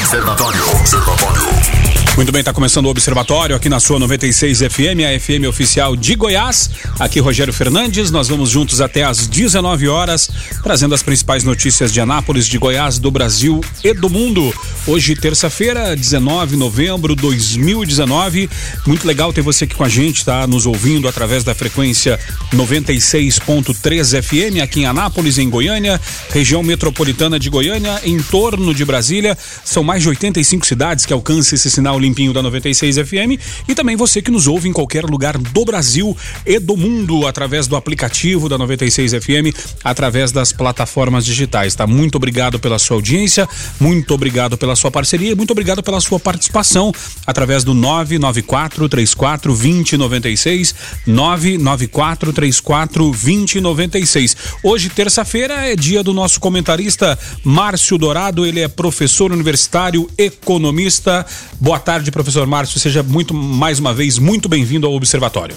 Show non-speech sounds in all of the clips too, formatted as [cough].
Observatório. Observatório. Muito bem, está começando o Observatório aqui na sua 96 FM, a FM oficial de Goiás. Aqui Rogério Fernandes, nós vamos juntos até às 19 horas, trazendo as principais notícias de Anápolis, de Goiás, do Brasil e do mundo. Hoje, terça-feira, 19 de novembro de 2019. Muito legal ter você aqui com a gente, tá? Nos ouvindo através da frequência 96.3 FM aqui em Anápolis, em Goiânia, região metropolitana de Goiânia, em torno de Brasília. São mais de 85 cidades que alcançam esse sinal limpinho da 96 FM e também você que nos ouve em qualquer lugar do Brasil e do mundo através do aplicativo da 96 FM, através das plataformas digitais, tá? Muito obrigado pela sua audiência, muito obrigado pela sua parceria, muito obrigado pela sua participação através do 994 34 2096 994 34 2096. Hoje, terça-feira, é dia do nosso comentarista Márcio Dourado, ele é professor universitário, economista. Boa tarde tarde, professor Márcio. Seja muito, mais uma vez, muito bem-vindo ao Observatório.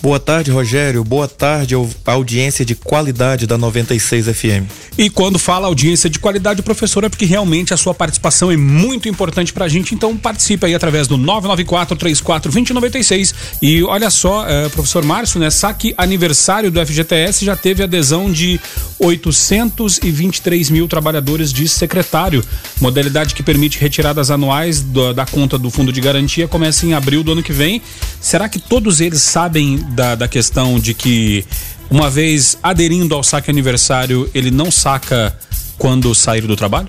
Boa tarde, Rogério. Boa tarde, audiência de qualidade da 96 FM. E quando fala audiência de qualidade, professor, é porque realmente a sua participação é muito importante pra gente. Então participe aí através do 994 34 2096. E olha só, eh, professor Márcio, né? Saque aniversário do FGTS já teve adesão de 823 mil trabalhadores de secretário. Modalidade que permite retiradas anuais do, da conta do fundo de garantia começa em abril do ano que vem. Será que todos eles sabem da, da questão de que, uma vez aderindo ao saque aniversário, ele não saca quando sair do trabalho?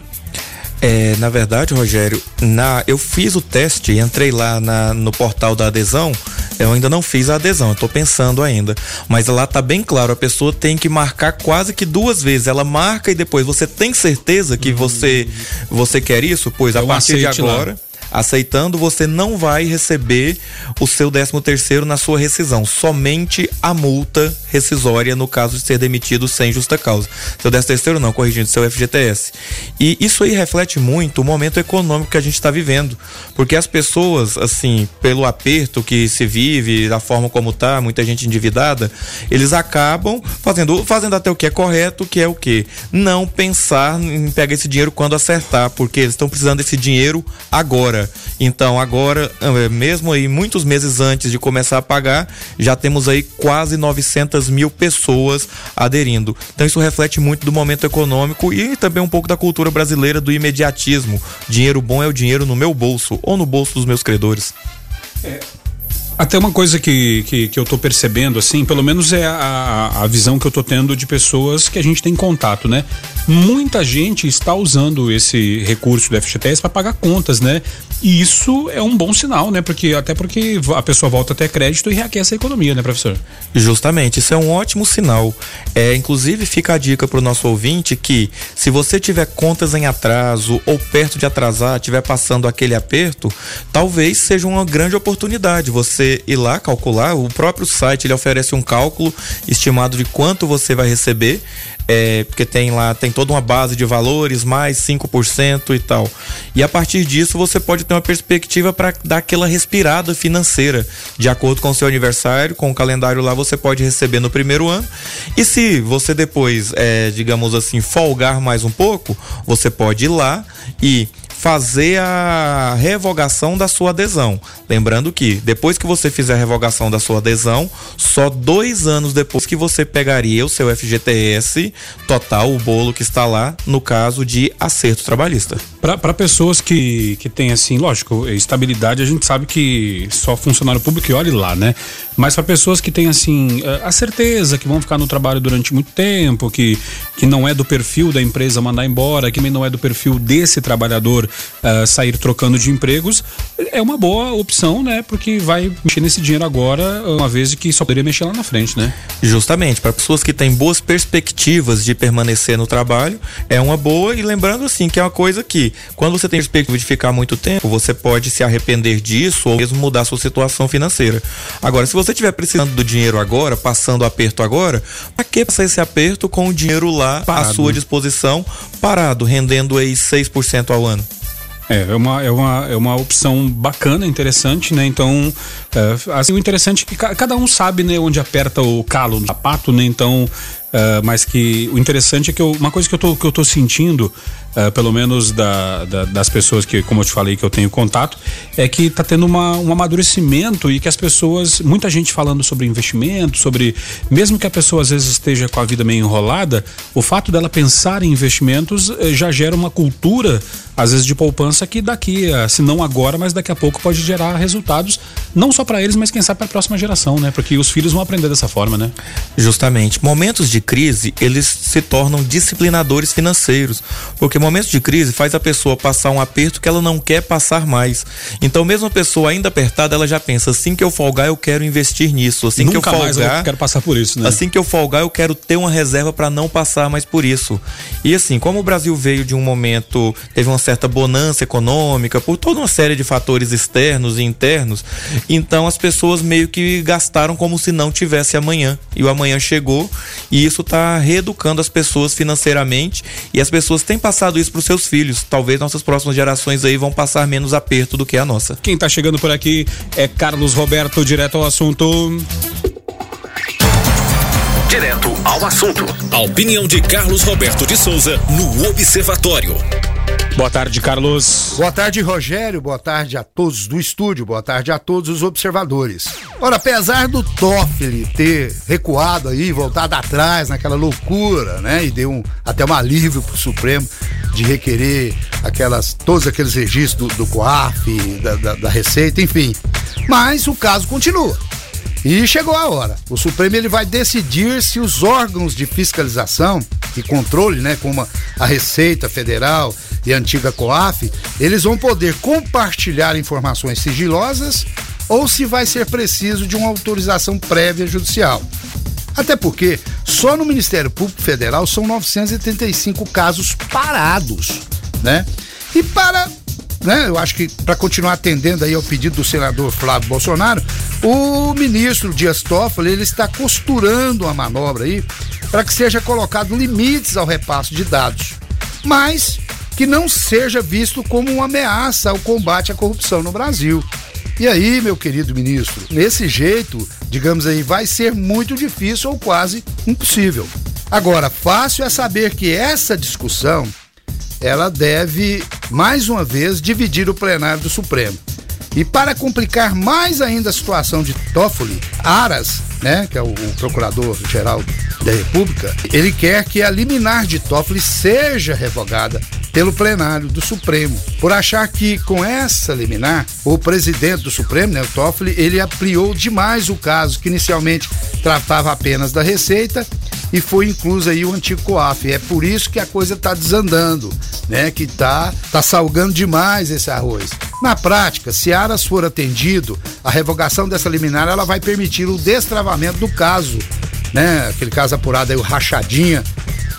É, na verdade, Rogério, na, eu fiz o teste, entrei lá na, no portal da adesão, eu ainda não fiz a adesão, eu tô pensando ainda. Mas lá tá bem claro, a pessoa tem que marcar quase que duas vezes. Ela marca e depois você tem certeza que você você quer isso? Pois a partir de agora. Lá aceitando, você não vai receber o seu 13 terceiro na sua rescisão, somente a multa rescisória no caso de ser demitido sem justa causa. Seu 13 terceiro não, corrigindo, seu FGTS. E isso aí reflete muito o momento econômico que a gente está vivendo, porque as pessoas, assim, pelo aperto que se vive, da forma como tá, muita gente endividada, eles acabam fazendo, fazendo até o que é correto, que é o que? Não pensar em pegar esse dinheiro quando acertar, porque eles estão precisando desse dinheiro agora agora. Então, agora, eh, mesmo aí muitos meses antes de começar a pagar, já temos aí quase 900 mil pessoas aderindo. Então, isso reflete muito do momento econômico e também um pouco da cultura brasileira do imediatismo. Dinheiro bom é o dinheiro no meu bolso ou no bolso dos meus credores. É, até uma coisa que, que, que eu tô percebendo, assim, pelo menos é a, a visão que eu tô tendo de pessoas que a gente tem contato, né? Muita gente está usando esse recurso do FGTS para pagar contas, né? E isso é um bom sinal, né? Porque até porque a pessoa volta até crédito e reaquece a economia, né, professor? Justamente, isso é um ótimo sinal. É, inclusive fica a dica para o nosso ouvinte que se você tiver contas em atraso ou perto de atrasar, tiver passando aquele aperto, talvez seja uma grande oportunidade você ir lá calcular, o próprio site ele oferece um cálculo estimado de quanto você vai receber, é, porque tem lá, tem toda uma base de valores, mais 5% e tal. E a partir disso você pode ter uma perspectiva para dar aquela respirada financeira. De acordo com o seu aniversário, com o calendário lá, você pode receber no primeiro ano. E se você depois, é, digamos assim, folgar mais um pouco, você pode ir lá e fazer a revogação da sua adesão. Lembrando que depois que você fizer a revogação da sua adesão, só dois anos depois que você pegaria o seu FGTS total, o bolo que está lá, no caso de acerto trabalhista. Para pessoas que, que têm, assim, lógico, estabilidade, a gente sabe que só funcionário público olhe lá, né? Mas para pessoas que têm, assim, a certeza que vão ficar no trabalho durante muito tempo, que, que não é do perfil da empresa mandar embora, que não é do perfil desse trabalhador uh, sair trocando de empregos, é uma boa opção, né? Porque vai mexer nesse dinheiro agora, uma vez que só poderia mexer lá na frente, né? Justamente, para pessoas que têm boas perspectivas de permanecer no trabalho, é uma boa e lembrando assim que é uma coisa que quando você tem perspectiva de ficar muito tempo, você pode se arrepender disso ou mesmo mudar sua situação financeira. Agora, se você estiver precisando do dinheiro agora, passando aperto agora, para que passar esse aperto com o dinheiro lá parado. à sua disposição, parado, rendendo aí 6% ao ano? É, é uma, é uma, é uma opção bacana, interessante, né? Então, é, assim, o interessante é que cada um sabe, né, onde aperta o calo no sapato, né? Então, uh, mas que o interessante é que eu, uma coisa que eu tô, que eu tô sentindo, uh, pelo menos da, da, das pessoas que, como eu te falei, que eu tenho contato, é que está tendo uma, um amadurecimento e que as pessoas, muita gente falando sobre investimento, sobre, mesmo que a pessoa às vezes esteja com a vida meio enrolada, o fato dela pensar em investimentos eh, já gera uma cultura às vezes de poupança que daqui, se não agora, mas daqui a pouco pode gerar resultados, não só para eles, mas quem sabe para a próxima geração, né? Porque os filhos vão aprender dessa forma, né? Justamente. Momentos de crise, eles se tornam disciplinadores financeiros, porque momentos de crise faz a pessoa passar um aperto que ela não quer passar mais. Então, mesmo a pessoa ainda apertada, ela já pensa, assim que eu folgar, eu quero investir nisso. Assim Nunca que eu folgar, mais eu quero passar por isso, né? Assim que eu folgar, eu quero ter uma reserva para não passar mais por isso. E assim, como o Brasil veio de um momento, teve uma certa bonança econômica, por toda uma série de fatores externos e internos. Então as pessoas meio que gastaram como se não tivesse amanhã. E o amanhã chegou e isso está reeducando as pessoas financeiramente e as pessoas têm passado isso para os seus filhos. Talvez nossas próximas gerações aí vão passar menos aperto do que a nossa. Quem está chegando por aqui é Carlos Roberto, direto ao assunto. Direto ao assunto. A opinião de Carlos Roberto de Souza no Observatório. Boa tarde, Carlos. Boa tarde, Rogério. Boa tarde a todos do estúdio. Boa tarde a todos os observadores. Ora, apesar do Toffoli ter recuado aí, voltado atrás naquela loucura, né? E deu um, até um alívio pro Supremo de requerer aquelas, todos aqueles registros do, do COAF, da, da, da Receita, enfim. Mas o caso continua. E chegou a hora. O Supremo ele vai decidir se os órgãos de fiscalização e controle, né, como a Receita Federal e a antiga COAF, eles vão poder compartilhar informações sigilosas ou se vai ser preciso de uma autorização prévia judicial. Até porque só no Ministério Público Federal são 985 casos parados, né? E para né? Eu acho que para continuar atendendo aí ao pedido do senador Flávio Bolsonaro, o ministro Dias Toffoli ele está costurando a manobra aí para que seja colocado limites ao repasse de dados, mas que não seja visto como uma ameaça ao combate à corrupção no Brasil. E aí, meu querido ministro, nesse jeito, digamos aí, vai ser muito difícil ou quase impossível. Agora, fácil é saber que essa discussão ela deve, mais uma vez, dividir o plenário do Supremo. E para complicar mais ainda a situação de Toffoli, Aras, né, que é o, o procurador-geral da República, ele quer que a liminar de Toffoli seja revogada pelo plenário do Supremo, por achar que com essa liminar, o presidente do Supremo, né, o Toffoli, ele ampliou demais o caso que inicialmente tratava apenas da Receita e foi incluso aí o antigo COAF. É por isso que a coisa está desandando, né? Que tá, tá salgando demais esse arroz. Na prática, se Aras for atendido, a revogação dessa liminar ela vai permitir o destravamento do caso, né? Aquele caso apurado aí, o Rachadinha,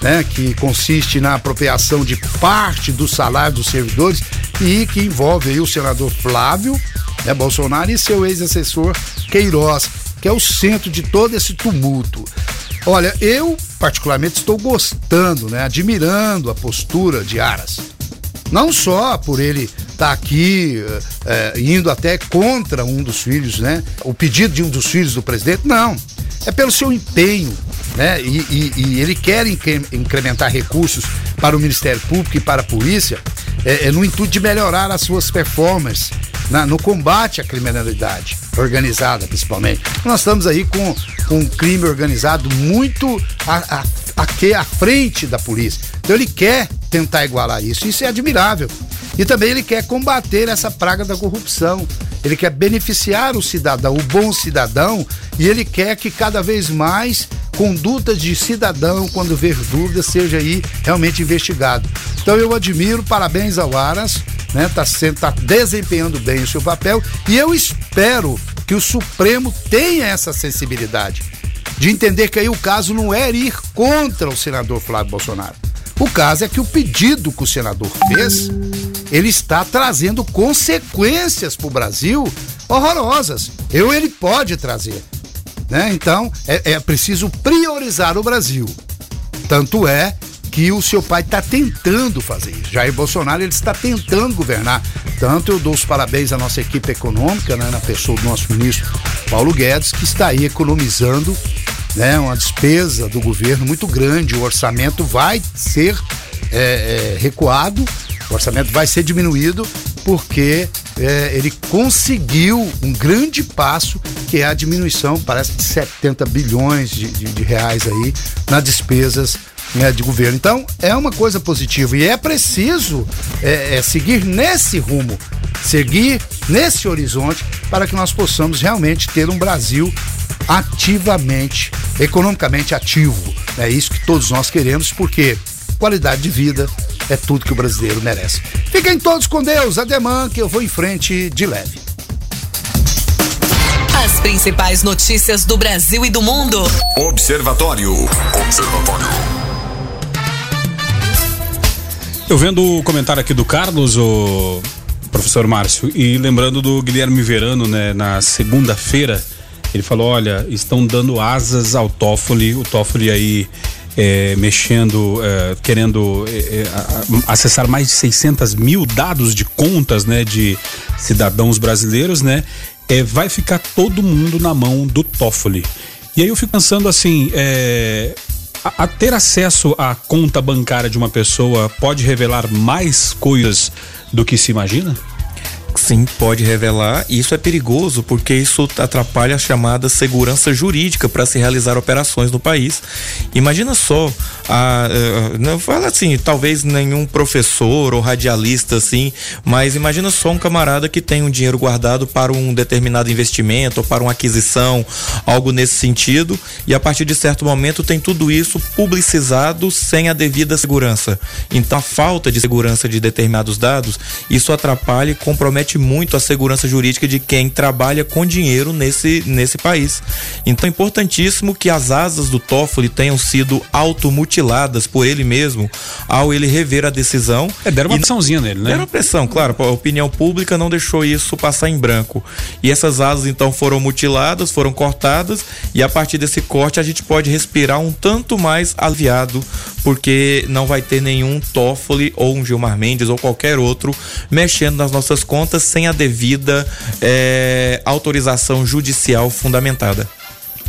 né? Que consiste na apropriação de parte do salário dos servidores e que envolve aí o senador Flávio né, Bolsonaro e seu ex-assessor Queiroz, que é o centro de todo esse tumulto. Olha, eu particularmente estou gostando, né, admirando a postura de Aras. Não só por ele estar tá aqui é, indo até contra um dos filhos, né, o pedido de um dos filhos do presidente, não. É pelo seu empenho, né, e, e, e ele quer incrementar recursos para o Ministério Público e para a polícia, é, é no intuito de melhorar as suas performances na, no combate à criminalidade organizada, principalmente. Nós estamos aí com, com um crime organizado muito a, a, à frente da polícia. Então ele quer tentar igualar isso. Isso é admirável. E também ele quer combater essa praga da corrupção. Ele quer beneficiar o cidadão, o bom cidadão, e ele quer que cada vez mais condutas de cidadão, quando ver dúvidas, seja aí realmente investigado. Então eu admiro, parabéns ao Aras, né? Tá, sendo, tá desempenhando bem o seu papel e eu espero que o Supremo tenha essa sensibilidade de entender que aí o caso não é ir contra o senador Flávio Bolsonaro. O caso é que o pedido que o senador fez, ele está trazendo consequências para o Brasil horrorosas. Eu ele pode trazer, né? Então é, é preciso priorizar o Brasil. Tanto é que o seu pai está tentando fazer isso. Jair Bolsonaro ele está tentando governar. Tanto eu dou os parabéns à nossa equipe econômica, né, na pessoa do nosso ministro Paulo Guedes, que está aí economizando né, uma despesa do governo muito grande, o orçamento vai ser é, é, recuado, o orçamento vai ser diminuído porque é, ele conseguiu um grande passo que é a diminuição, parece de 70 bilhões de, de, de reais aí nas despesas né, de governo. Então é uma coisa positiva e é preciso é, é, seguir nesse rumo, seguir nesse horizonte para que nós possamos realmente ter um Brasil ativamente, economicamente ativo. É isso que todos nós queremos, porque qualidade de vida é tudo que o brasileiro merece. Fiquem todos com Deus, ademã que eu vou em frente de leve. As principais notícias do Brasil e do mundo. Observatório. Observatório. Eu vendo o comentário aqui do Carlos, o professor Márcio, e lembrando do Guilherme Verano, né, na segunda-feira, ele falou: olha, estão dando asas ao Toffoli, o Toffoli aí é, mexendo, é, querendo é, é acessar mais de 600 mil dados de contas, né, de cidadãos brasileiros, né, é, vai ficar todo mundo na mão do Toffoli. E aí eu fico pensando assim, é, a, a ter acesso à conta bancária de uma pessoa pode revelar mais coisas do que se imagina? Sim, pode revelar. E isso é perigoso porque isso atrapalha a chamada segurança jurídica para se realizar operações no país. Imagina só, a, a, não fala assim, talvez nenhum professor ou radialista assim, mas imagina só um camarada que tem um dinheiro guardado para um determinado investimento ou para uma aquisição, algo nesse sentido, e a partir de certo momento tem tudo isso publicizado sem a devida segurança. Então a falta de segurança de determinados dados, isso atrapalha e compromete compromete muito a segurança jurídica de quem trabalha com dinheiro nesse, nesse país. Então é importantíssimo que as asas do Toffoli tenham sido automutiladas por ele mesmo ao ele rever a decisão. É, deram uma pressãozinha nele, né? Deram pressão, claro. A opinião pública não deixou isso passar em branco. E essas asas então foram mutiladas, foram cortadas e a partir desse corte a gente pode respirar um tanto mais aliviado porque não vai ter nenhum Toffoli ou um Gilmar Mendes ou qualquer outro mexendo nas nossas contas sem a devida é, autorização judicial fundamentada.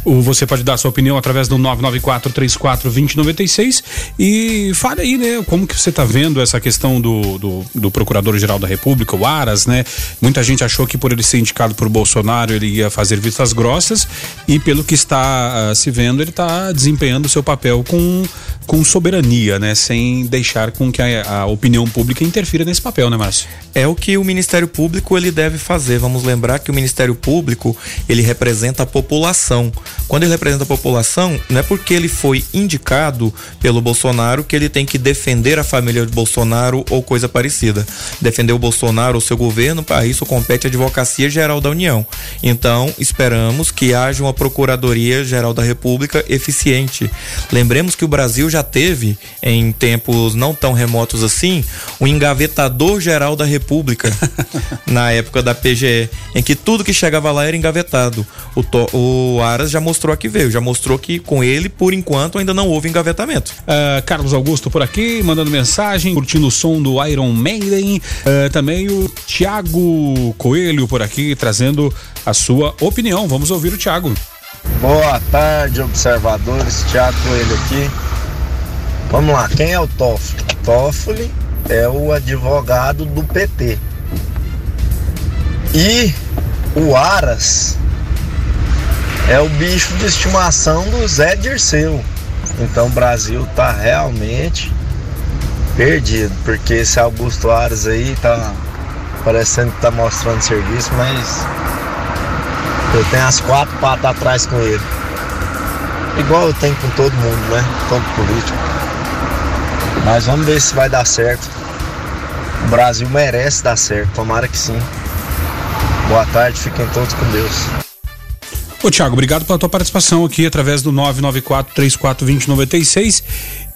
Você pode dar sua opinião através do 994-34-2096 e fale aí, né, como que você está vendo essa questão do, do, do Procurador-Geral da República, o Aras, né? Muita gente achou que por ele ser indicado por Bolsonaro ele ia fazer vistas grossas e pelo que está uh, se vendo, ele está desempenhando seu papel com, com soberania, né? Sem deixar com que a, a opinião pública interfira nesse papel, né, Márcio? É o que o Ministério Público ele deve fazer. Vamos lembrar que o Ministério Público ele representa a população. Quando ele representa a população, não é porque ele foi indicado pelo Bolsonaro que ele tem que defender a família de Bolsonaro ou coisa parecida. Defender o Bolsonaro ou seu governo, para isso compete a Advocacia Geral da União. Então, esperamos que haja uma Procuradoria Geral da República eficiente. Lembremos que o Brasil já teve, em tempos não tão remotos assim, o um engavetador geral da República, [laughs] na época da PGE, em que tudo que chegava lá era engavetado. O, o Aras já mostrou que veio, já mostrou que com ele, por enquanto, ainda não houve engavetamento. Uh, Carlos Augusto por aqui, mandando mensagem, curtindo o som do Iron Maiden. Uh, também o Tiago Coelho por aqui, trazendo a sua opinião. Vamos ouvir o Tiago. Boa tarde, observadores. Tiago Coelho aqui. Vamos lá, quem é o Toffoli? Toffoli é o advogado do PT. E o Aras é o bicho de estimação do Zé Dirceu. Então o Brasil tá realmente perdido, porque esse Augusto Aras aí tá parecendo que tá mostrando serviço, mas eu tenho as quatro patas atrás com ele. Igual eu tenho com todo mundo, né? Todo político. Mas vamos ver se vai dar certo. O Brasil merece dar certo, tomara que sim. Boa tarde, fiquem todos com Deus. Ô Tiago, obrigado pela tua participação aqui através do 994 342096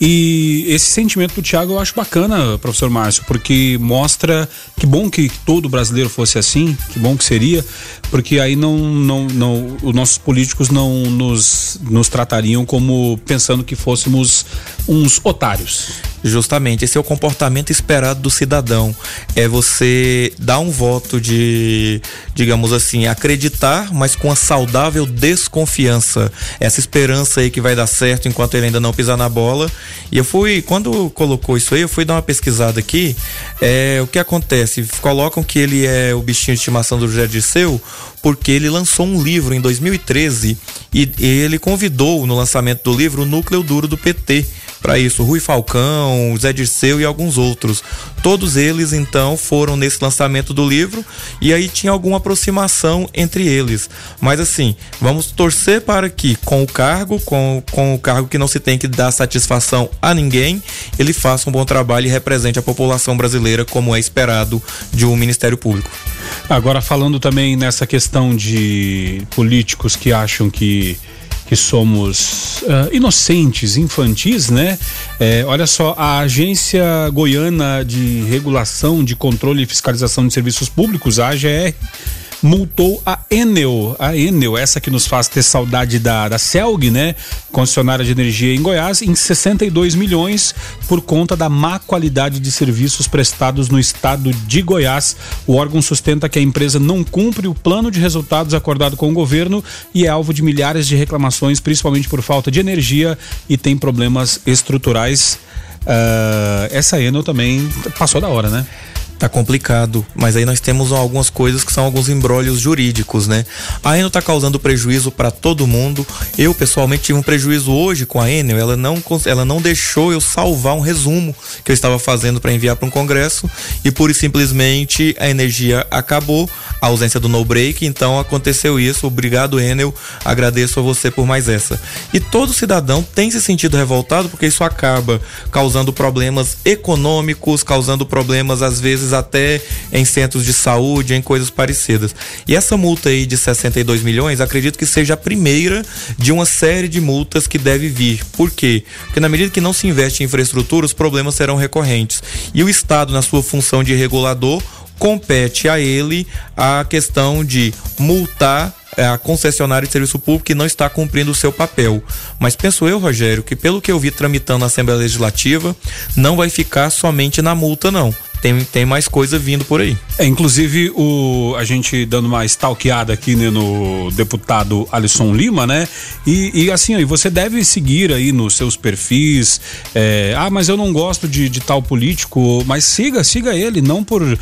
e esse sentimento do Tiago eu acho bacana, professor Márcio, porque mostra que bom que todo brasileiro fosse assim, que bom que seria, porque aí não, não, não os nossos políticos não nos, nos tratariam como pensando que fôssemos uns otários. Justamente, esse é o comportamento esperado do cidadão. É você dar um voto de, digamos assim, acreditar, mas com a saudável desconfiança. Essa esperança aí que vai dar certo enquanto ele ainda não pisar na bola. E eu fui, quando colocou isso aí, eu fui dar uma pesquisada aqui. É, o que acontece? Colocam que ele é o bichinho de estimação do José Dirceu porque ele lançou um livro em 2013 e ele convidou no lançamento do livro o núcleo duro do PT para isso, Rui Falcão, Zé Dirceu e alguns outros. Todos eles então foram nesse lançamento do livro e aí tinha alguma aproximação entre eles. Mas assim, vamos torcer para que com o cargo, com, com o cargo que não se tem que dar satisfação a ninguém, ele faça um bom trabalho e represente a população brasileira como é esperado de um Ministério Público. Agora falando também nessa questão de políticos que acham que que somos uh, inocentes, infantis, né? É, olha só, a Agência Goiana de Regulação, de Controle e Fiscalização de Serviços Públicos, a AGR, multou a Enel, a Enel, essa que nos faz ter saudade da, da Celg, né? Concessionária de energia em Goiás, em 62 milhões por conta da má qualidade de serviços prestados no estado de Goiás. O órgão sustenta que a empresa não cumpre o plano de resultados acordado com o governo e é alvo de milhares de reclamações, principalmente por falta de energia e tem problemas estruturais. Uh, essa Enel também passou da hora, né? Tá complicado, mas aí nós temos algumas coisas que são alguns embrólios jurídicos, né? A Enel tá causando prejuízo para todo mundo. Eu pessoalmente tive um prejuízo hoje com a Enel, ela não ela não deixou eu salvar um resumo que eu estava fazendo para enviar para um congresso e pura e simplesmente a energia acabou, a ausência do no break, então aconteceu isso. Obrigado Enel, agradeço a você por mais essa. E todo cidadão tem se sentido revoltado porque isso acaba causando problemas econômicos, causando problemas às vezes vezes até em centros de saúde, em coisas parecidas. E essa multa aí de 62 milhões, acredito que seja a primeira de uma série de multas que deve vir. Por quê? Porque na medida que não se investe em infraestrutura, os problemas serão recorrentes. E o Estado, na sua função de regulador, compete a ele a questão de multar é, a concessionária de serviço público que não está cumprindo o seu papel. Mas penso eu, Rogério, que pelo que eu vi tramitando na Assembleia Legislativa, não vai ficar somente na multa, não tem, tem mais coisa vindo por aí. É, inclusive, o, a gente dando uma stalkeada aqui né, no deputado Alisson Lima, né? E, e assim, ó, você deve seguir aí nos seus perfis. É, ah, mas eu não gosto de, de, tal político, mas siga, siga ele, não por, uh,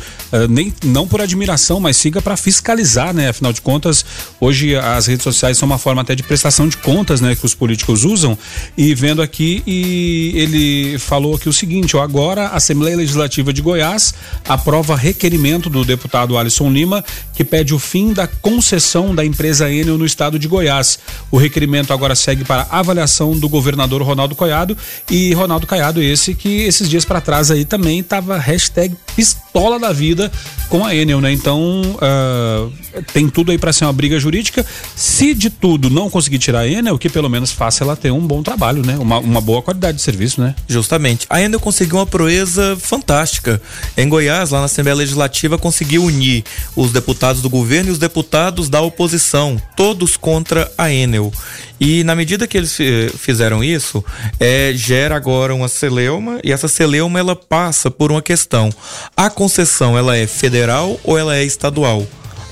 nem, não por admiração, mas siga para fiscalizar, né? Afinal de contas, hoje as redes sociais são uma forma até de prestação de contas, né? Que os políticos usam. E vendo aqui, e ele falou aqui o seguinte: ó, agora a Assembleia Legislativa de Goiás Goiás aprova requerimento do deputado Alisson Lima, que pede o fim da concessão da empresa Enel no estado de Goiás. O requerimento agora segue para avaliação do governador Ronaldo Caiado e Ronaldo Caiado esse que esses dias para trás aí também tava hashtag pistola da vida com a Enel, né? Então uh, tem tudo aí para ser uma briga jurídica. Se de tudo não conseguir tirar a Enel, que pelo menos faça ela ter um bom trabalho, né? Uma, uma boa qualidade de serviço, né? Justamente. A Enel conseguiu uma proeza fantástica. Em Goiás, lá na Assembleia Legislativa, conseguiu unir os deputados do governo e os deputados da oposição, todos contra a Enel. E na medida que eles fizeram isso, é, gera agora uma celeuma e essa celeuma ela passa por uma questão: a concessão ela é federal ou ela é estadual?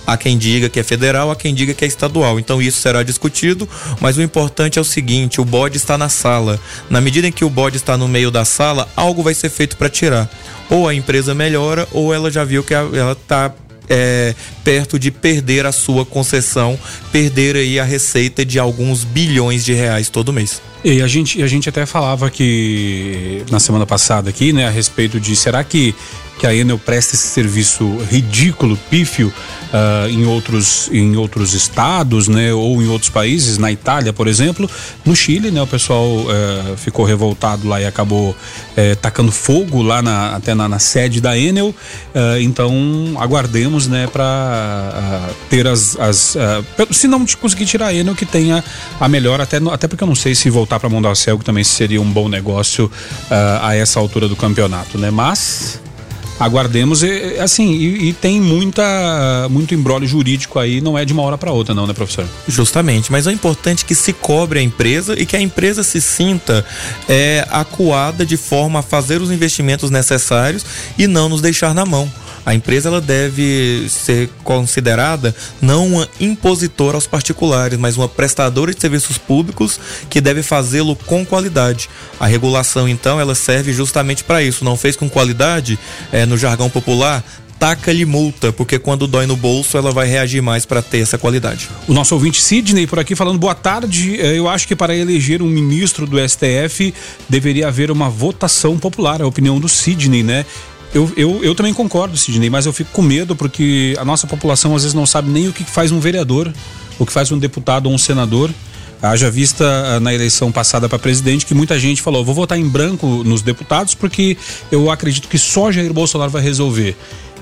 Há quem diga que é federal, há quem diga que é estadual. Então isso será discutido, mas o importante é o seguinte: o bode está na sala. Na medida em que o bode está no meio da sala, algo vai ser feito para tirar. Ou a empresa melhora, ou ela já viu que ela está é, perto de perder a sua concessão, perder aí a receita de alguns bilhões de reais todo mês. E a gente, a gente até falava que na semana passada aqui, né, a respeito de será que que a Enel presta esse serviço ridículo, pífio, uh, em, outros, em outros estados, né, ou em outros países, na Itália, por exemplo. No Chile, né, o pessoal uh, ficou revoltado lá e acabou uh, tacando fogo lá na, até na, na, sede da Enel. Eh, então, aguardemos, né, para ter as. as se não conseguir tirar a Enel, que tenha a melhor, até, até porque eu não sei se voltar para Mondacel também seria um bom negócio a essa altura do campeonato, né? Mas aguardemos. E, assim, e, e, tem muita, muito embrólio jurídico aí, não é de uma hora para outra, não, né, professor? Justamente, mas é importante que se cobre a empresa e que a empresa se sinta é, acuada de forma a fazer os investimentos necessários e não nos deixar na mão. A empresa ela deve ser considerada não uma impositora aos particulares, mas uma prestadora de serviços públicos que deve fazê-lo com qualidade. A regulação, então, ela serve justamente para isso. Não fez com qualidade, é, no jargão popular, taca-lhe multa, porque quando dói no bolso, ela vai reagir mais para ter essa qualidade. O nosso ouvinte Sidney por aqui falando boa tarde. É, eu acho que para eleger um ministro do STF deveria haver uma votação popular, a opinião do Sidney, né? Eu, eu, eu também concordo, Sidney, mas eu fico com medo porque a nossa população às vezes não sabe nem o que faz um vereador, o que faz um deputado ou um senador. Haja vista ah, na eleição passada para presidente que muita gente falou: vou votar em branco nos deputados porque eu acredito que só Jair Bolsonaro vai resolver.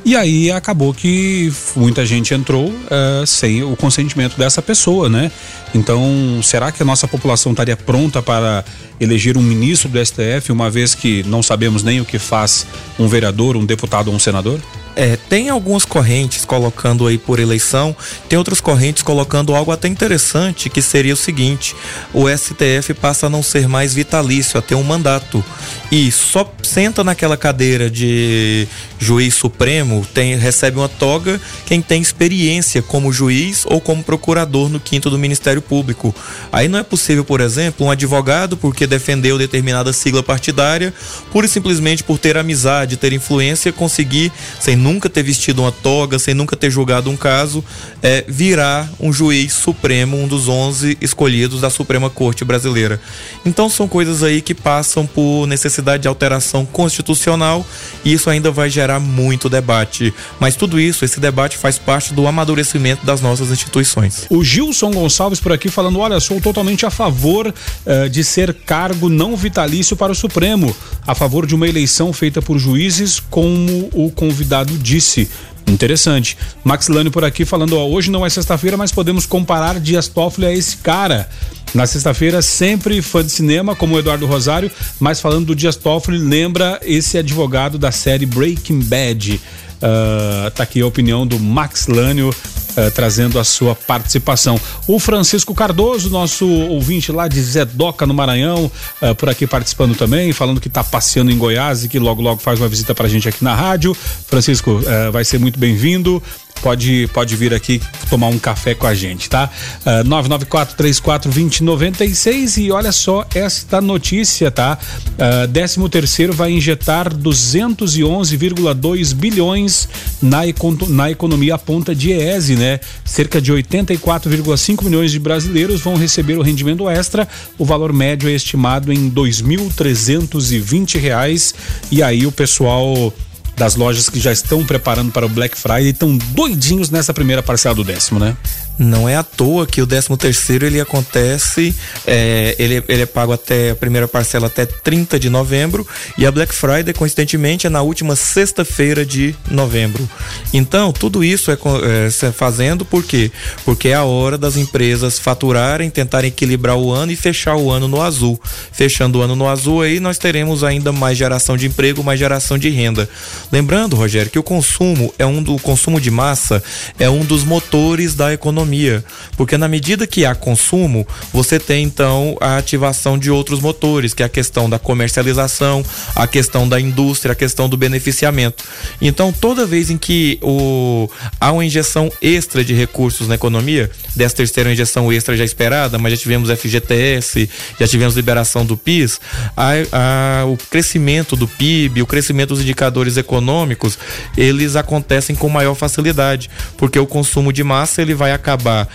E aí acabou que muita gente entrou uh, sem o consentimento dessa pessoa, né? Então, será que a nossa população estaria pronta para eleger um ministro do STF, uma vez que não sabemos nem o que faz um vereador, um deputado ou um senador? É, tem algumas correntes colocando aí por eleição, tem outras correntes colocando algo até interessante, que seria o seguinte: o STF passa a não ser mais vitalício, a ter um mandato. E só senta naquela cadeira de juiz supremo, tem, recebe uma toga quem tem experiência como juiz ou como procurador no quinto do Ministério Público. Aí não é possível, por exemplo, um advogado, porque defendeu determinada sigla partidária, pura e simplesmente por ter amizade, ter influência, conseguir, sem nunca ter vestido uma toga, sem nunca ter julgado um caso, é, virar um juiz supremo, um dos 11 escolhidos da Suprema Corte Brasileira. Então são coisas aí que passam por necessidade de alteração constitucional e isso ainda vai gerar muito debate. Mas tudo isso, esse debate faz parte do amadurecimento das nossas instituições. O Gilson Gonçalves por aqui falando: olha, sou totalmente a favor uh, de ser cargo não vitalício para o Supremo, a favor de uma eleição feita por juízes, como o convidado disse. Interessante. Max por aqui falando, ó, hoje não é sexta-feira, mas podemos comparar Dias Toffoli a esse cara. Na sexta-feira, sempre fã de cinema, como o Eduardo Rosário, mas falando do Dias Toffoli, lembra esse advogado da série Breaking Bad. Uh, tá aqui a opinião do Max Lânio uh, trazendo a sua participação. O Francisco Cardoso, nosso ouvinte lá de Zedoca, no Maranhão, uh, por aqui participando também, falando que está passeando em Goiás e que logo, logo faz uma visita para a gente aqui na rádio. Francisco, vai ser muito bem-vindo pode, pode vir aqui tomar um café com a gente, tá? Uh, 994-34-2096 e olha só esta notícia, tá? Uh, 13 terceiro vai injetar 211,2 bilhões na, na economia ponta de EESE, né? Cerca de 84,5 milhões de brasileiros vão receber o rendimento extra. O valor médio é estimado em 2.320 reais e aí o pessoal das lojas que já estão preparando para o Black Friday estão doidinhos nessa primeira parcela do décimo, né? Não é à toa que o 13 terceiro ele acontece, é, ele, ele é pago até a primeira parcela até 30 de novembro e a Black Friday, coincidentemente, é na última sexta-feira de novembro. Então, tudo isso é, é fazendo por quê? Porque é a hora das empresas faturarem, tentarem equilibrar o ano e fechar o ano no azul. Fechando o ano no azul, aí nós teremos ainda mais geração de emprego, mais geração de renda. Lembrando, Rogério, que o consumo é um do consumo de massa é um dos motores da economia economia, porque na medida que há consumo, você tem então a ativação de outros motores, que é a questão da comercialização, a questão da indústria, a questão do beneficiamento. Então, toda vez em que o, há uma injeção extra de recursos na economia, dessa terceira injeção extra já esperada, mas já tivemos FGTS, já tivemos liberação do PIS, a, a, o crescimento do PIB, o crescimento dos indicadores econômicos, eles acontecem com maior facilidade, porque o consumo de massa ele vai acabar acabar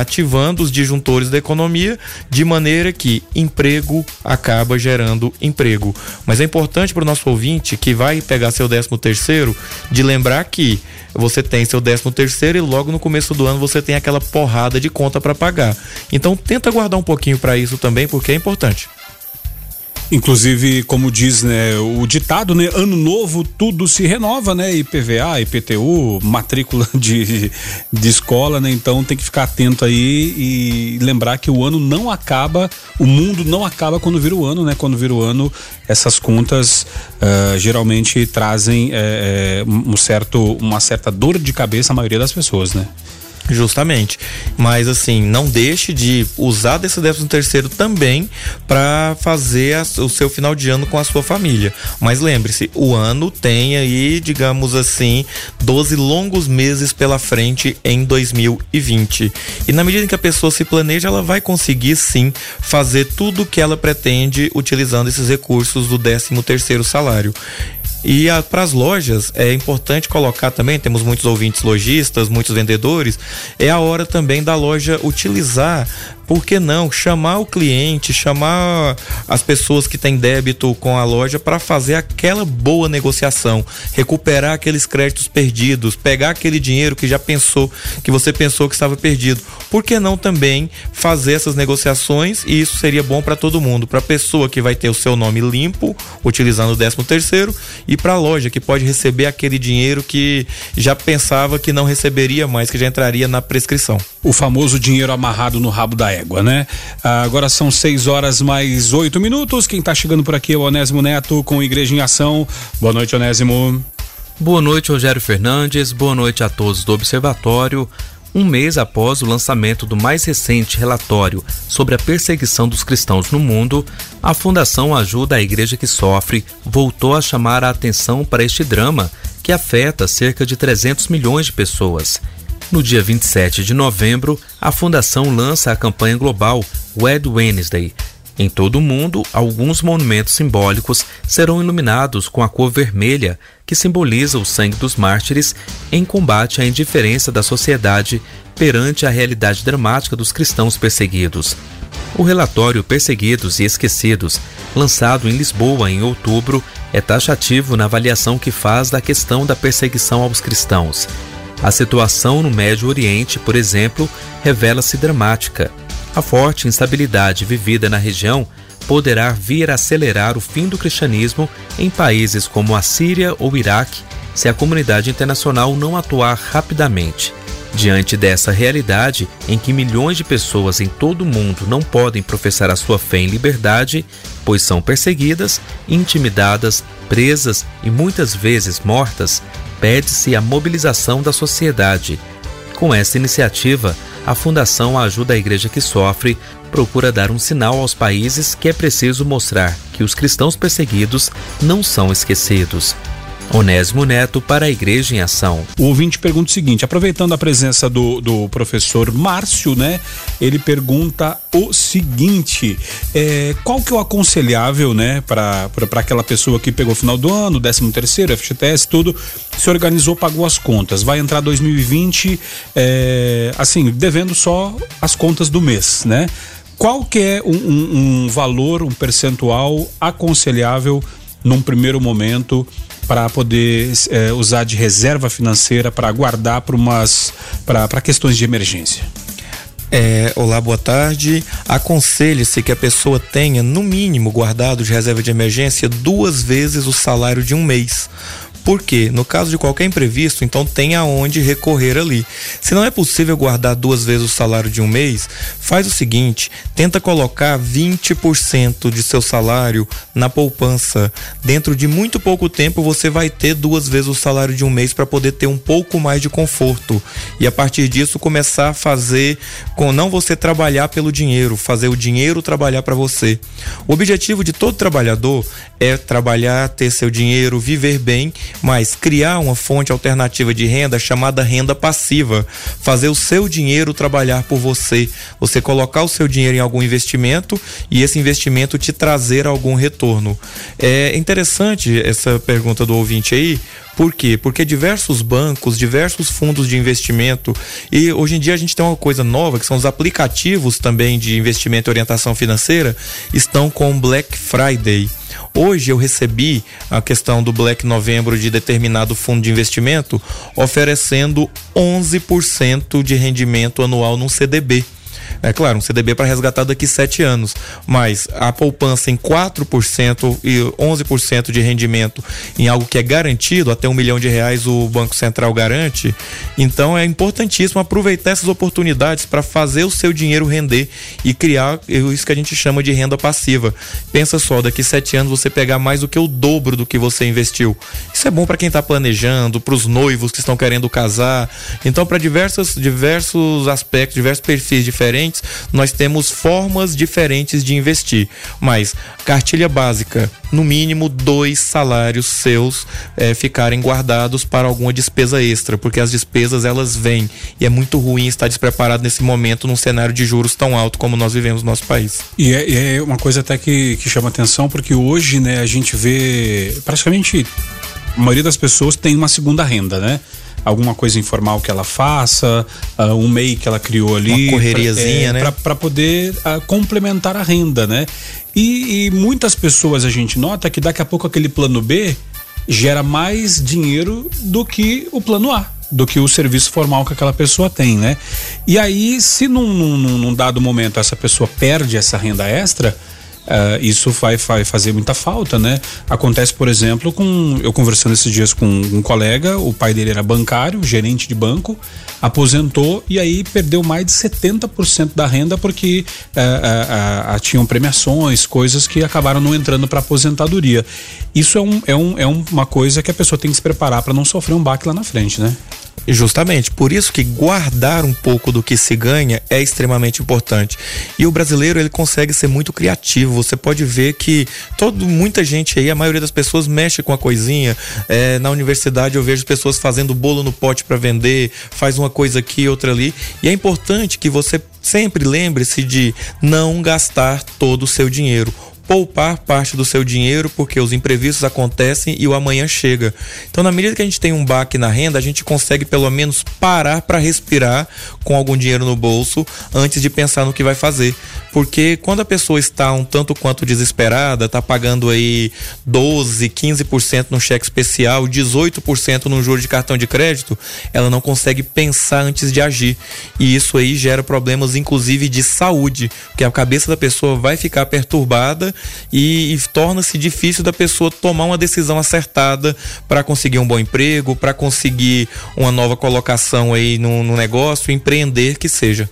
ativando os disjuntores da economia, de maneira que emprego acaba gerando emprego. Mas é importante para o nosso ouvinte que vai pegar seu 13 terceiro, de lembrar que você tem seu 13 terceiro e logo no começo do ano você tem aquela porrada de conta para pagar. Então tenta guardar um pouquinho para isso também, porque é importante. Inclusive, como diz né, o ditado, né, ano novo tudo se renova, né? IPVA, IPTU, matrícula [laughs] de, de escola, né? Então tem que ficar atento aí e lembrar que o ano não acaba, o mundo não acaba quando vira o ano, né? Quando vira o ano, essas contas uh, geralmente trazem é, um certo, uma certa dor de cabeça à maioria das pessoas, né? Justamente. Mas assim, não deixe de usar desse 13 terceiro também para fazer a, o seu final de ano com a sua família. Mas lembre-se, o ano tem aí, digamos assim, 12 longos meses pela frente em 2020. E na medida em que a pessoa se planeja, ela vai conseguir sim fazer tudo o que ela pretende utilizando esses recursos do 13 terceiro salário. E para as lojas é importante colocar também, temos muitos ouvintes lojistas, muitos vendedores, é a hora também da loja utilizar por que não chamar o cliente, chamar as pessoas que têm débito com a loja para fazer aquela boa negociação, recuperar aqueles créditos perdidos, pegar aquele dinheiro que já pensou, que você pensou que estava perdido. Por que não também fazer essas negociações e isso seria bom para todo mundo, para a pessoa que vai ter o seu nome limpo, utilizando o 13 terceiro, e para a loja que pode receber aquele dinheiro que já pensava que não receberia mais, que já entraria na prescrição. O famoso dinheiro amarrado no rabo da égua, né? Agora são 6 horas mais 8 minutos. Quem está chegando por aqui é o Onésimo Neto com Igreja em Ação. Boa noite, Onésimo. Boa noite, Rogério Fernandes. Boa noite a todos do Observatório. Um mês após o lançamento do mais recente relatório sobre a perseguição dos cristãos no mundo, a Fundação Ajuda a Igreja que Sofre voltou a chamar a atenção para este drama que afeta cerca de 300 milhões de pessoas no dia 27 de novembro, a fundação lança a campanha global Wed Wednesday. Em todo o mundo, alguns monumentos simbólicos serão iluminados com a cor vermelha, que simboliza o sangue dos mártires em combate à indiferença da sociedade perante a realidade dramática dos cristãos perseguidos. O relatório Perseguidos e Esquecidos, lançado em Lisboa em outubro, é taxativo na avaliação que faz da questão da perseguição aos cristãos. A situação no Médio Oriente, por exemplo, revela-se dramática. A forte instabilidade vivida na região poderá vir a acelerar o fim do cristianismo em países como a Síria ou Iraque se a comunidade internacional não atuar rapidamente. Diante dessa realidade, em que milhões de pessoas em todo o mundo não podem professar a sua fé em liberdade, pois são perseguidas, intimidadas, presas e muitas vezes mortas, pede-se a mobilização da sociedade. Com essa iniciativa, a Fundação Ajuda a Igreja que Sofre procura dar um sinal aos países que é preciso mostrar que os cristãos perseguidos não são esquecidos. Onésimo Neto para a Igreja em Ação. O ouvinte pergunta o seguinte: aproveitando a presença do, do professor Márcio, né? Ele pergunta o seguinte: é, qual que é o aconselhável, né, para aquela pessoa que pegou final do ano, 13 terceiro, FGTS, tudo, se organizou, pagou as contas, vai entrar 2020, é, assim, devendo só as contas do mês, né? Qual que é um, um, um valor, um percentual aconselhável num primeiro momento? Para poder é, usar de reserva financeira para guardar para umas para questões de emergência. É, olá, boa tarde. Aconselhe-se que a pessoa tenha, no mínimo, guardado de reserva de emergência duas vezes o salário de um mês porque no caso de qualquer imprevisto, então tem aonde recorrer ali. Se não é possível guardar duas vezes o salário de um mês, faz o seguinte: tenta colocar 20% de seu salário na poupança. Dentro de muito pouco tempo você vai ter duas vezes o salário de um mês para poder ter um pouco mais de conforto. E a partir disso começar a fazer com não você trabalhar pelo dinheiro, fazer o dinheiro trabalhar para você. O objetivo de todo trabalhador é trabalhar, ter seu dinheiro, viver bem, mas criar uma fonte alternativa de renda chamada renda passiva, fazer o seu dinheiro trabalhar por você, você colocar o seu dinheiro em algum investimento e esse investimento te trazer algum retorno. É interessante essa pergunta do ouvinte aí, por quê? Porque diversos bancos, diversos fundos de investimento e hoje em dia a gente tem uma coisa nova que são os aplicativos também de investimento e orientação financeira estão com Black Friday. Hoje eu recebi a questão do Black Novembro de determinado fundo de investimento oferecendo 11% de rendimento anual num CDB. É claro, um CDB para resgatar daqui sete anos, mas a poupança em 4% e 11% de rendimento em algo que é garantido, até um milhão de reais o Banco Central garante, então é importantíssimo aproveitar essas oportunidades para fazer o seu dinheiro render e criar isso que a gente chama de renda passiva. Pensa só, daqui sete anos você pegar mais do que o dobro do que você investiu. Isso é bom para quem está planejando, para os noivos que estão querendo casar. Então, para diversos, diversos aspectos, diversos perfis diferentes, nós temos formas diferentes de investir. Mas cartilha básica, no mínimo dois salários seus é, ficarem guardados para alguma despesa extra, porque as despesas elas vêm e é muito ruim estar despreparado nesse momento num cenário de juros tão alto como nós vivemos no nosso país. E é, é uma coisa até que, que chama atenção, porque hoje, né, a gente vê praticamente a maioria das pessoas tem uma segunda renda, né? Alguma coisa informal que ela faça, uh, um MEI que ela criou ali. Uma correriazinha, pra, é, né? Para poder uh, complementar a renda, né? E, e, muitas pessoas a gente nota que daqui a pouco aquele plano B gera mais dinheiro do que o plano A do que o serviço formal que aquela pessoa tem, né? E aí, se num, num, num dado momento essa pessoa perde essa renda extra, Uh, isso vai, vai fazer muita falta, né? Acontece, por exemplo, com eu conversando esses dias com um colega, o pai dele era bancário, gerente de banco, aposentou e aí perdeu mais de 70% da renda porque uh, uh, tinham premiações, coisas que acabaram não entrando para aposentadoria. Isso é, um, é, um, é uma coisa que a pessoa tem que se preparar para não sofrer um baque lá na frente, né? Justamente, por isso que guardar um pouco do que se ganha é extremamente importante. E o brasileiro ele consegue ser muito criativo. Você pode ver que todo, muita gente aí, a maioria das pessoas mexe com a coisinha. É, na universidade eu vejo pessoas fazendo bolo no pote para vender, faz uma coisa aqui, outra ali. E é importante que você sempre lembre-se de não gastar todo o seu dinheiro poupar parte do seu dinheiro porque os imprevistos acontecem e o amanhã chega. Então, na medida que a gente tem um baque na renda, a gente consegue pelo menos parar para respirar com algum dinheiro no bolso antes de pensar no que vai fazer. Porque quando a pessoa está um tanto quanto desesperada, está pagando aí 12, 15% no cheque especial, 18% no juro de cartão de crédito, ela não consegue pensar antes de agir. E isso aí gera problemas inclusive de saúde, porque a cabeça da pessoa vai ficar perturbada e, e torna-se difícil da pessoa tomar uma decisão acertada para conseguir um bom emprego, para conseguir uma nova colocação aí no, no negócio, empreender que seja.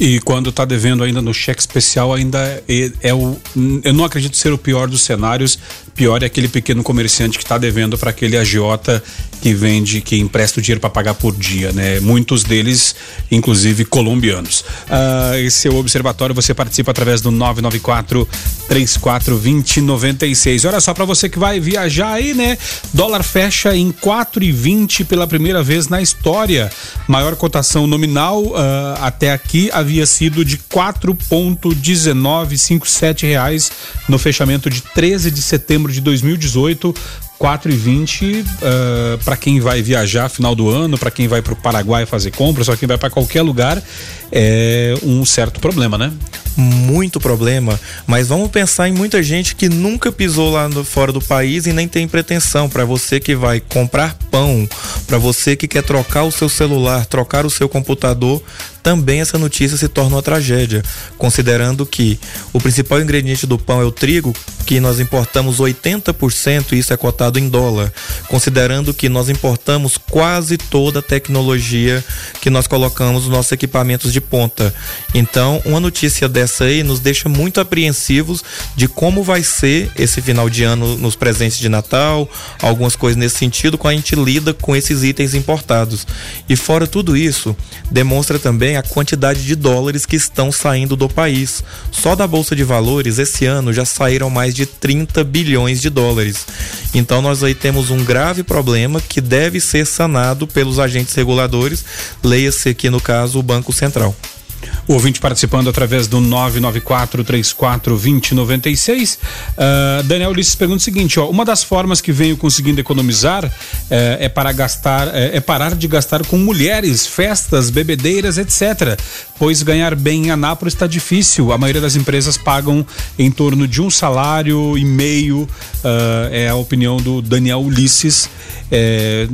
E quando está devendo ainda no cheque especial, ainda é, é, o. Eu não acredito ser o pior dos cenários. Pior é aquele pequeno comerciante que está devendo para aquele agiota que vende, que empresta o dinheiro para pagar por dia, né? Muitos deles, inclusive colombianos. Ah, esse é o observatório. Você participa através do 994 3420 96. Olha só para você que vai viajar aí, né? Dólar fecha em 4,20 pela primeira vez na história. Maior cotação nominal uh, até aqui havia sido de 4,1957 reais no fechamento de 13 de setembro de 2018. 4 e 20 uh, para quem vai viajar final do ano, para quem vai para o Paraguai fazer compras, para quem vai para qualquer lugar, é um certo problema, né? Muito problema, mas vamos pensar em muita gente que nunca pisou lá no, fora do país e nem tem pretensão. Para você que vai comprar pão, para você que quer trocar o seu celular, trocar o seu computador, também essa notícia se torna uma tragédia, considerando que o principal ingrediente do pão é o trigo, que nós importamos 80% e isso é cotado em dólar, considerando que nós importamos quase toda a tecnologia que nós colocamos nos nossos equipamentos de ponta. Então, uma notícia dessa aí nos deixa muito apreensivos de como vai ser esse final de ano nos presentes de Natal, algumas coisas nesse sentido, quando a gente lida com esses itens importados. E fora tudo isso, demonstra também também a quantidade de dólares que estão saindo do país. Só da Bolsa de Valores, esse ano já saíram mais de 30 bilhões de dólares. Então nós aí temos um grave problema que deve ser sanado pelos agentes reguladores, leia-se aqui no caso o Banco Central. O ouvinte participando através do 994-34-2096. Uh, Daniel Ulisses pergunta o seguinte: ó, uma das formas que venho conseguindo economizar uh, é para gastar, uh, é parar de gastar com mulheres, festas, bebedeiras, etc. Pois ganhar bem em Anápolis está difícil. A maioria das empresas pagam em torno de um salário e meio. Uh, é a opinião do Daniel Ulisses. É,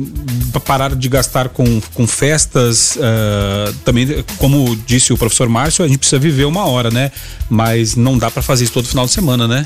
parar de gastar com, com festas, uh, também, como disse o professor Márcio, a gente precisa viver uma hora, né? Mas não dá para fazer isso todo final de semana, né?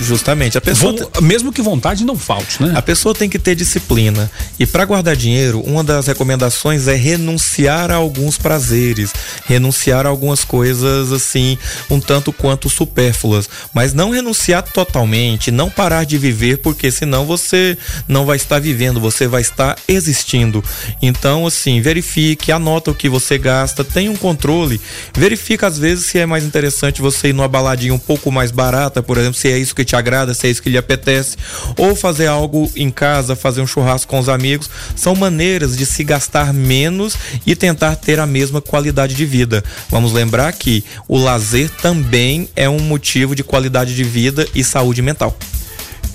Justamente. A pessoa Vou, mesmo que vontade não falte, né? A pessoa tem que ter disciplina. E para guardar dinheiro, uma das recomendações é renunciar a alguns prazeres, renunciar a algumas coisas assim, um tanto quanto supérfluas, mas não renunciar totalmente, não parar de viver, porque senão você não vai estar vivendo, você vai estar existindo. Então, assim, verifique, anota o que você gasta, tenha um controle, verifica às vezes se é mais interessante você ir numa baladinha um pouco mais barata, por exemplo, se é isso que te agrada, se é isso que lhe apetece, ou fazer algo em casa, fazer um churrasco com os amigos, são maneiras de se gastar menos e tentar ter a mesma qualidade de vida. Vamos lembrar que o lazer também é um motivo de qualidade de vida e saúde mental.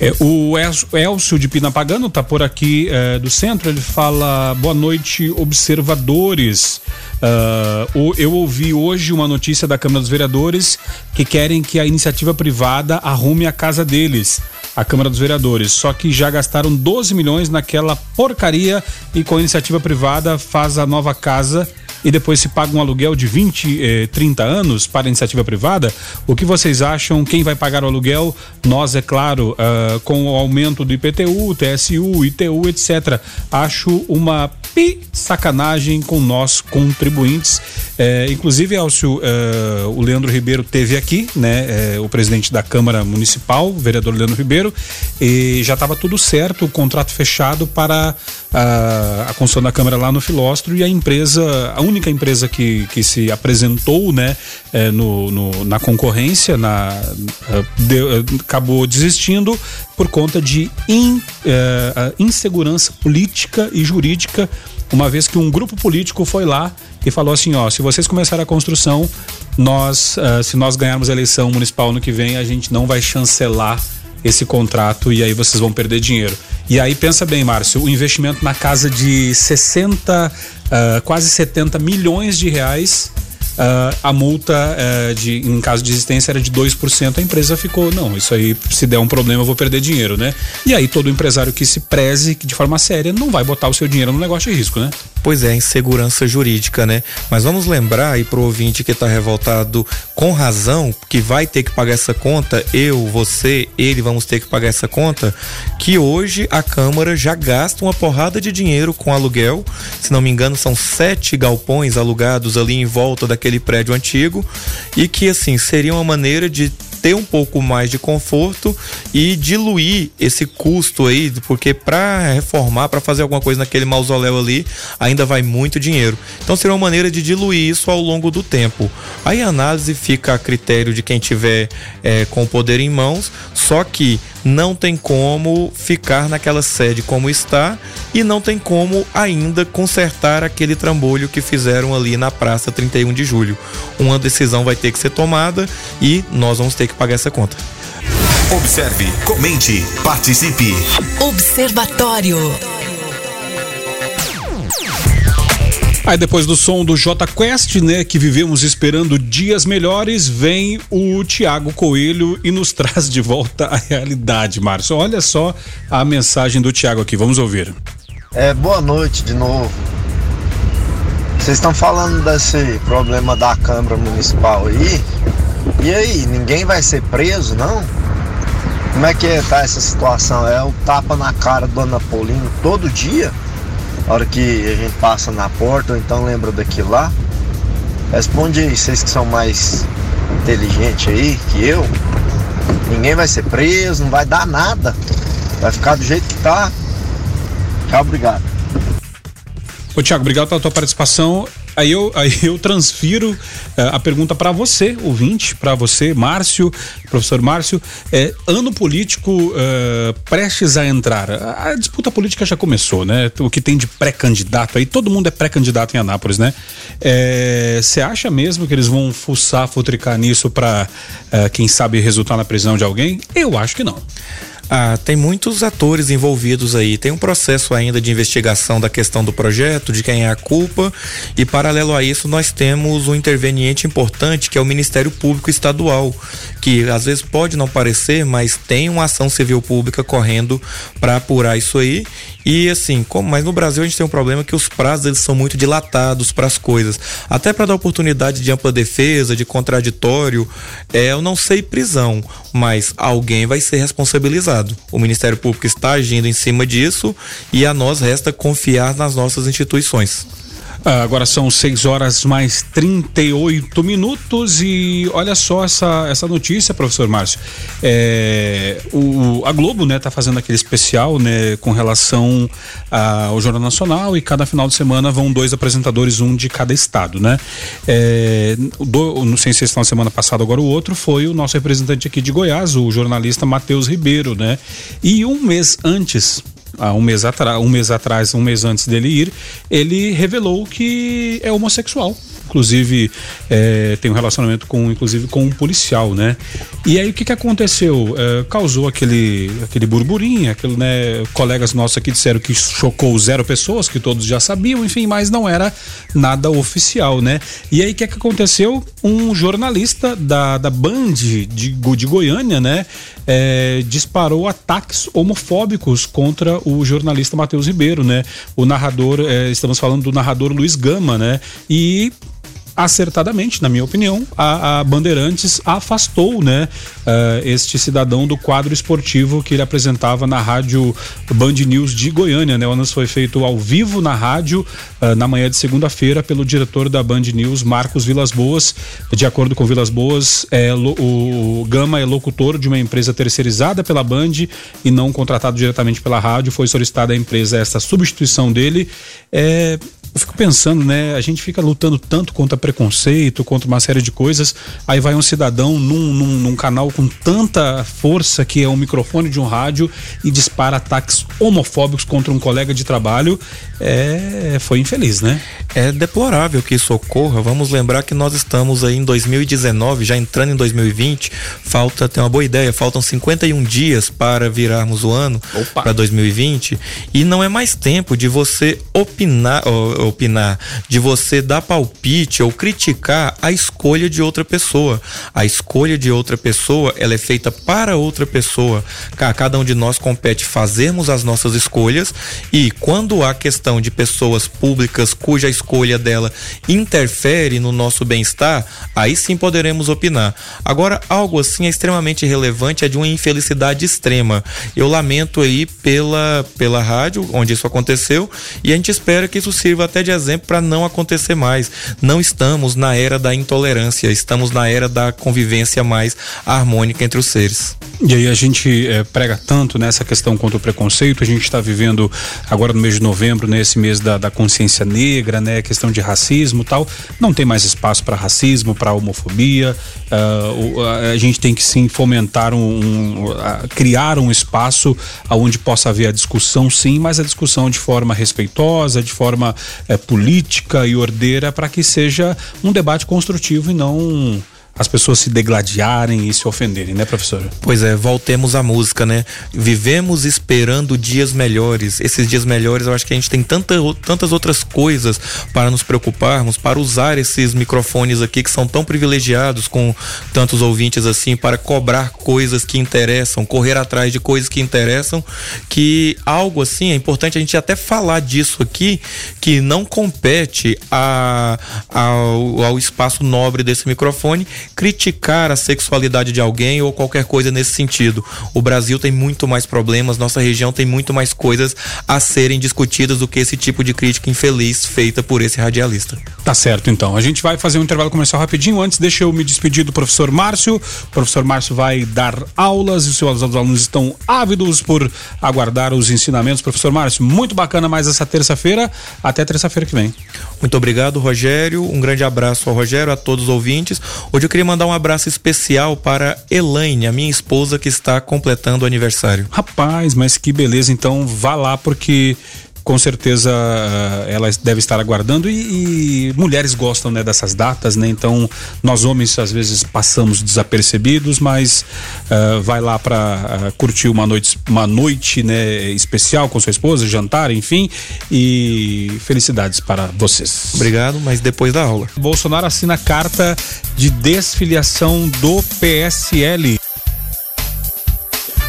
É, o Elcio de Pinapagano está por aqui é, do centro. Ele fala: boa noite, observadores. Uh, eu ouvi hoje uma notícia da Câmara dos Vereadores que querem que a iniciativa privada arrume a casa deles, a Câmara dos Vereadores. Só que já gastaram 12 milhões naquela porcaria e com a iniciativa privada faz a nova casa e depois se paga um aluguel de 20, eh, 30 anos para iniciativa privada, o que vocês acham? Quem vai pagar o aluguel? Nós, é claro, uh, com o aumento do IPTU, TSU, ITU, etc. Acho uma pi sacanagem com nós contribuintes. Eh, inclusive, Elcio, eh, o Leandro Ribeiro teve aqui, né? Eh, o presidente da Câmara Municipal, o vereador Leandro Ribeiro, e já estava tudo certo, o contrato fechado para a, a construção da Câmara lá no Filóstro e a empresa, a única empresa que, que se apresentou, né, no, no, na concorrência, na, de, acabou desistindo por conta de in, insegurança política e jurídica uma vez que um grupo político foi lá e falou assim, ó, se vocês começarem a construção, nós, uh, se nós ganharmos a eleição municipal no que vem, a gente não vai chancelar esse contrato e aí vocês vão perder dinheiro. E aí pensa bem, Márcio, o investimento na casa de 60, uh, quase 70 milhões de reais uh, a multa uh, de, em caso de existência era de 2%, a empresa ficou, não, isso aí se der um problema eu vou perder dinheiro, né? E aí todo empresário que se preze de forma séria não vai botar o seu dinheiro no negócio de risco, né? Pois é, insegurança jurídica, né? Mas vamos lembrar aí pro ouvinte que está revoltado com razão, que vai ter que pagar essa conta, eu, você, ele vamos ter que pagar essa conta, que hoje a Câmara já gasta uma porrada de dinheiro com aluguel. Se não me engano, são sete galpões alugados ali em volta daquele prédio antigo e que assim seria uma maneira de ter um pouco mais de conforto e diluir esse custo aí, porque para reformar, para fazer alguma coisa naquele mausoléu ali, ainda vai muito dinheiro. Então seria uma maneira de diluir isso ao longo do tempo. Aí a análise fica a critério de quem tiver é, com o poder em mãos, só que não tem como ficar naquela sede como está e não tem como ainda consertar aquele trambolho que fizeram ali na Praça 31 de Julho. Uma decisão vai ter que ser tomada e nós vamos ter que pagar essa conta. Observe, comente, participe. Observatório. Aí depois do som do J Quest, né, que vivemos esperando dias melhores, vem o Tiago Coelho e nos [laughs] traz de volta a realidade, Márcio. Olha só a mensagem do Tiago aqui, vamos ouvir. É, boa noite de novo. Vocês estão falando desse problema da Câmara Municipal aí? E aí, ninguém vai ser preso, não? Como é que tá essa situação? É o tapa na cara do Anapolino todo dia? Hora que a gente passa na porta, ou então lembra daquilo lá? Responde aí, vocês que são mais inteligentes aí que eu. Ninguém vai ser preso, não vai dar nada. Vai ficar do jeito que tá. Tchau, obrigado. Ô Tiago, obrigado pela tua participação. Aí eu, aí eu transfiro uh, a pergunta para você, ouvinte, para você, Márcio, professor Márcio. É, ano político uh, prestes a entrar. A, a, disputa política já começou, né? O que tem de pré-candidato aí, todo mundo é pré-candidato em Anápolis, né? Você é, acha mesmo que eles vão fuçar, futricar nisso para, quem sabe, resultar na prisão de alguém? Eu acho que não. Ah, tem muitos atores envolvidos aí. Tem um processo ainda de investigação da questão do projeto, de quem é a culpa, e paralelo a isso nós temos um interveniente importante que é o Ministério Público Estadual, que às vezes pode não parecer, mas tem uma ação civil pública correndo para apurar isso aí. E assim, como, mas no Brasil a gente tem um problema que os prazos eles são muito dilatados para as coisas. Até para dar oportunidade de ampla defesa, de contraditório, é, eu não sei prisão, mas alguém vai ser responsabilizado. O Ministério Público está agindo em cima disso e a nós resta confiar nas nossas instituições. Ah, agora são 6 horas mais 38 minutos e olha só essa, essa notícia, professor Márcio. É, o, a Globo, né, tá fazendo aquele especial, né, com relação ao Jornal Nacional e cada final de semana vão dois apresentadores, um de cada estado, né? É, do, não sei se final de semana passado, agora o outro foi o nosso representante aqui de Goiás, o jornalista Matheus Ribeiro, né? E um mês antes, há um mês, atrás, um mês atrás, um mês antes dele ir, ele revelou que é homossexual inclusive é, tem um relacionamento com inclusive com um policial, né? E aí o que que aconteceu? É, causou aquele aquele burburinho, aquele, né? Colegas nossos aqui disseram que chocou zero pessoas, que todos já sabiam, enfim, mas não era nada oficial, né? E aí o que que aconteceu? Um jornalista da, da Band de, de Goiânia, né? É, disparou ataques homofóbicos contra o jornalista Matheus Ribeiro, né? O narrador, é, estamos falando do narrador Luiz Gama, né? E acertadamente, na minha opinião, a, a Bandeirantes afastou, né, uh, este cidadão do quadro esportivo que ele apresentava na rádio Band News de Goiânia, né? O anúncio foi feito ao vivo na rádio uh, na manhã de segunda-feira pelo diretor da Band News, Marcos Vilas Boas. De acordo com Vilas Boas, é, o Gama é locutor de uma empresa terceirizada pela Band e não contratado diretamente pela rádio. Foi solicitada à empresa essa substituição dele. É, eu fico pensando, né? A gente fica lutando tanto contra preconceito, contra uma série de coisas. Aí vai um cidadão num, num, num canal com tanta força que é um microfone de um rádio e dispara ataques homofóbicos contra um colega de trabalho. É, foi infeliz, né? É deplorável que isso ocorra. Vamos lembrar que nós estamos aí em 2019, já entrando em 2020. Falta, tem uma boa ideia, faltam 51 dias para virarmos o ano para 2020 e não é mais tempo de você opinar opinar, de você dar palpite ou criticar a escolha de outra pessoa. A escolha de outra pessoa, ela é feita para outra pessoa. Cada um de nós compete fazermos as nossas escolhas e quando há questão de pessoas públicas cuja escolha dela interfere no nosso bem-estar, aí sim poderemos opinar. Agora, algo assim é extremamente relevante, é de uma infelicidade extrema. Eu lamento aí pela, pela rádio onde isso aconteceu e a gente espera que isso sirva até de exemplo para não acontecer mais. Não estamos na era da intolerância, estamos na era da convivência mais harmônica entre os seres. E aí a gente é, prega tanto nessa questão contra o preconceito, a gente está vivendo agora no mês de novembro, nesse né, mês da, da consciência negra, né, questão de racismo tal, não tem mais espaço para racismo, para homofobia, uh, a gente tem que sim fomentar um, um uh, criar um espaço onde possa haver a discussão sim, mas a discussão de forma respeitosa, de forma uh, política e ordeira para que seja um debate construtivo e não as pessoas se degladiarem e se ofenderem, né, professor? Pois é, voltemos à música, né? Vivemos esperando dias melhores. Esses dias melhores, eu acho que a gente tem tanta, tantas outras coisas para nos preocuparmos, para usar esses microfones aqui que são tão privilegiados com tantos ouvintes assim, para cobrar coisas que interessam, correr atrás de coisas que interessam, que algo assim, é importante a gente até falar disso aqui, que não compete a, ao espaço nobre desse microfone, criticar a sexualidade de alguém ou qualquer coisa nesse sentido. O Brasil tem muito mais problemas, nossa região tem muito mais coisas a serem discutidas do que esse tipo de crítica infeliz feita por esse radialista. Tá certo, então. A gente vai fazer um intervalo comercial rapidinho. Antes, deixa eu me despedir do professor Márcio. O professor Márcio vai dar aulas e os seus alunos estão ávidos por aguardar os ensinamentos. Professor Márcio, muito bacana mais essa terça-feira. Até terça-feira que vem. Muito obrigado, Rogério. Um grande abraço ao Rogério, a todos os ouvintes. Hoje eu queria mandar um abraço especial para Elaine, a minha esposa que está completando o aniversário. Rapaz, mas que beleza. Então vá lá porque com certeza uh, ela deve estar aguardando e, e, mulheres gostam né, dessas datas, né? Então nós homens às vezes passamos desapercebidos, mas uh, vai lá para uh, curtir uma noite, uma noite né, especial com sua esposa, jantar, enfim, e felicidades para vocês. Obrigado, mas depois da aula. Bolsonaro assina carta de desfiliação do PSL.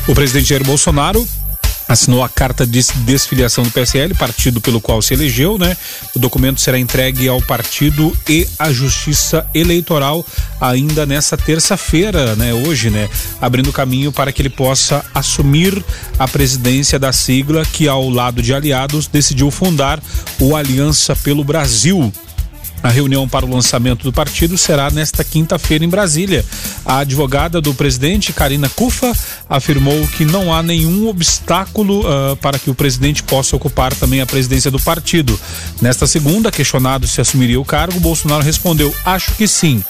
O presidente Jair Bolsonaro assinou a carta de desfiliação do PSL, partido pelo qual se elegeu, né? O documento será entregue ao partido e à Justiça Eleitoral ainda nessa terça-feira, né? Hoje, né? Abrindo caminho para que ele possa assumir a presidência da sigla que, ao lado de aliados, decidiu fundar o Aliança pelo Brasil. A reunião para o lançamento do partido será nesta quinta-feira em Brasília. A advogada do presidente, Karina Cufa, afirmou que não há nenhum obstáculo uh, para que o presidente possa ocupar também a presidência do partido. Nesta segunda, questionado se assumiria o cargo, Bolsonaro respondeu: acho que sim.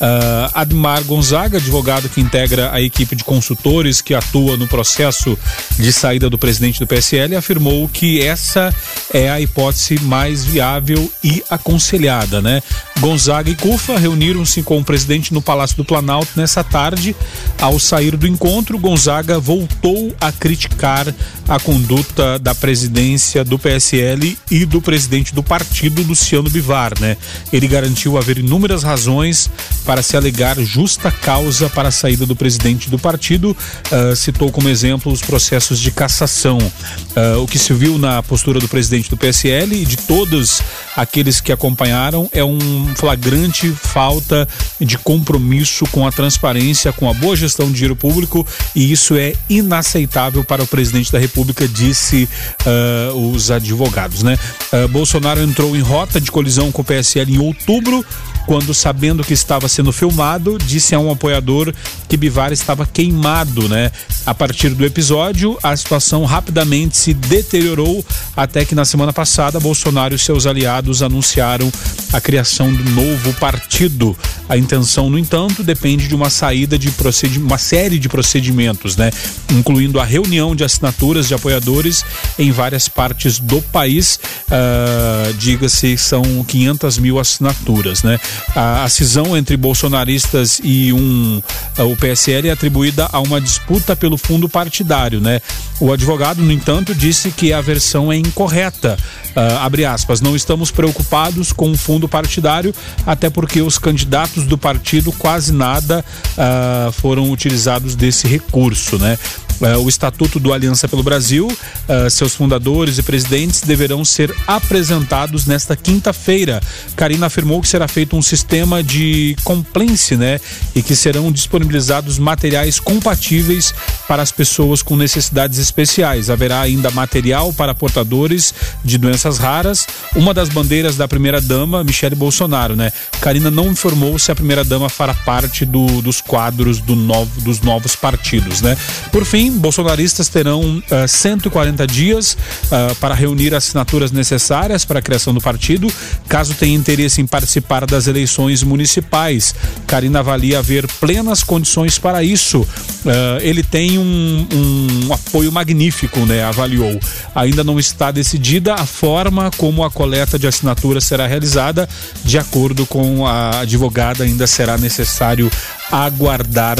Uh, Admar Gonzaga, advogado que integra a equipe de consultores que atua no processo de saída do presidente do PSL, afirmou que essa é a hipótese mais viável e aconselhada né? Gonzaga e Cufa reuniram-se com o presidente no Palácio do Planalto nessa tarde. Ao sair do encontro, Gonzaga voltou a criticar a conduta da presidência do PSL e do presidente do partido, Luciano Bivar, né? Ele garantiu haver inúmeras razões para se alegar justa causa para a saída do presidente do partido. Uh, citou como exemplo os processos de cassação. Uh, o que se viu na postura do presidente do PSL e de todos aqueles que acompanharam é um flagrante falta de compromisso com a transparência, com a boa gestão de dinheiro público e isso é inaceitável para o presidente da República, disse uh, os advogados, né? Uh, Bolsonaro entrou em rota de colisão com o PSL em outubro quando, sabendo que estava sendo filmado, disse a um apoiador que Bivar estava queimado, né? A partir do episódio, a situação rapidamente se deteriorou até que na semana passada Bolsonaro e seus aliados anunciaram a criação do novo partido. A intenção, no entanto, depende de uma saída de uma série de procedimentos, né? Incluindo a reunião de assinaturas de apoiadores em várias partes do país. Uh, Diga-se, são 500 mil assinaturas, né? A, a cisão entre bolsonaristas e um o PSL é atribuída a uma disputa pelo fundo partidário, né? O advogado, no entanto, disse que a versão é incorreta. Uh, abre aspas, não estamos preocupados com o fundo partidário, até porque os candidatos do partido quase nada uh, foram utilizados desse recurso, né? Uh, o Estatuto do Aliança pelo Brasil, uh, seus fundadores e presidentes deverão ser apresentados nesta quinta-feira. Karina afirmou que será feito um sistema de compliance, né? E que serão disponibilizados materiais compatíveis para as pessoas com necessidades especiais. Haverá ainda material para portadores de doenças raras. Uma das bandeiras da primeira-dama, Michele Bolsonaro, né? Karina não informou se a primeira-dama fará parte do, dos quadros do novo, dos novos partidos, né? Por fim, bolsonaristas terão uh, eh, 140 dias uh, para reunir assinaturas necessárias para a criação do partido, caso tenha interesse em participar das eleições municipais. Karina avalia haver plenas condições para isso. Uh, ele tem um, um, apoio magnífico, né? Avaliou. Ainda não está decidida a forma como a coleta de assinaturas será realizada. De acordo com a advogada, ainda será necessário aguardar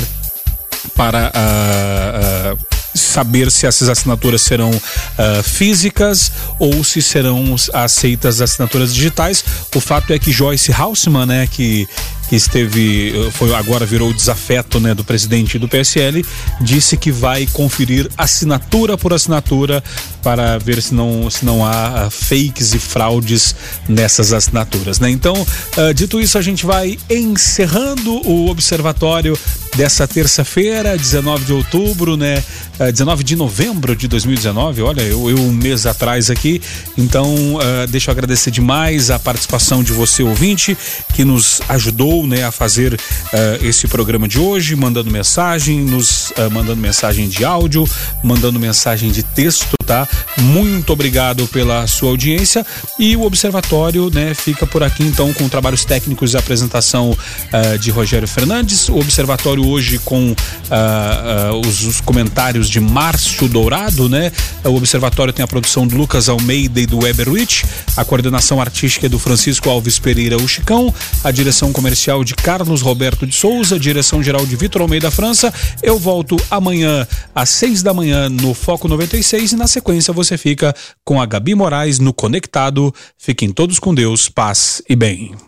para uh, uh, saber se essas assinaturas serão uh, físicas ou se serão aceitas assinaturas digitais. O fato é que Joyce Haussmann, né, que que esteve, foi agora virou desafeto, né, do presidente do PSL, disse que vai conferir assinatura por assinatura para ver se não, se não há uh, fakes e fraudes nessas assinaturas, né? Então, uh, dito isso, a gente vai encerrando o observatório dessa terça-feira, 19 de outubro, né? Uh, eh, 19 de novembro de 2019. Olha, eu, eu um mês atrás aqui. Então, uh, deixa eu agradecer demais a participação de você, ouvinte, que nos ajudou, né, a fazer uh, esse programa de hoje, mandando mensagem, nos mandando mensagem de áudio, mandando mensagem de texto tá? Muito obrigado pela sua audiência e o Observatório, né, fica por aqui então com trabalhos técnicos e apresentação uh, de Rogério Fernandes. O Observatório hoje com uh, uh, os, os, comentários de Márcio Dourado, né? O Observatório tem a produção do Lucas Almeida e do Weber Rich, a coordenação artística é do Francisco Alves Pereira o Chicão, a direção comercial de Carlos Roberto de Souza, direção geral de Vitor Almeida França. Eu volto amanhã às seis da manhã no Foco 96 e na sequência você fica com a Gabi Moraes no Conectado. Fiquem todos com Deus, paz e bem.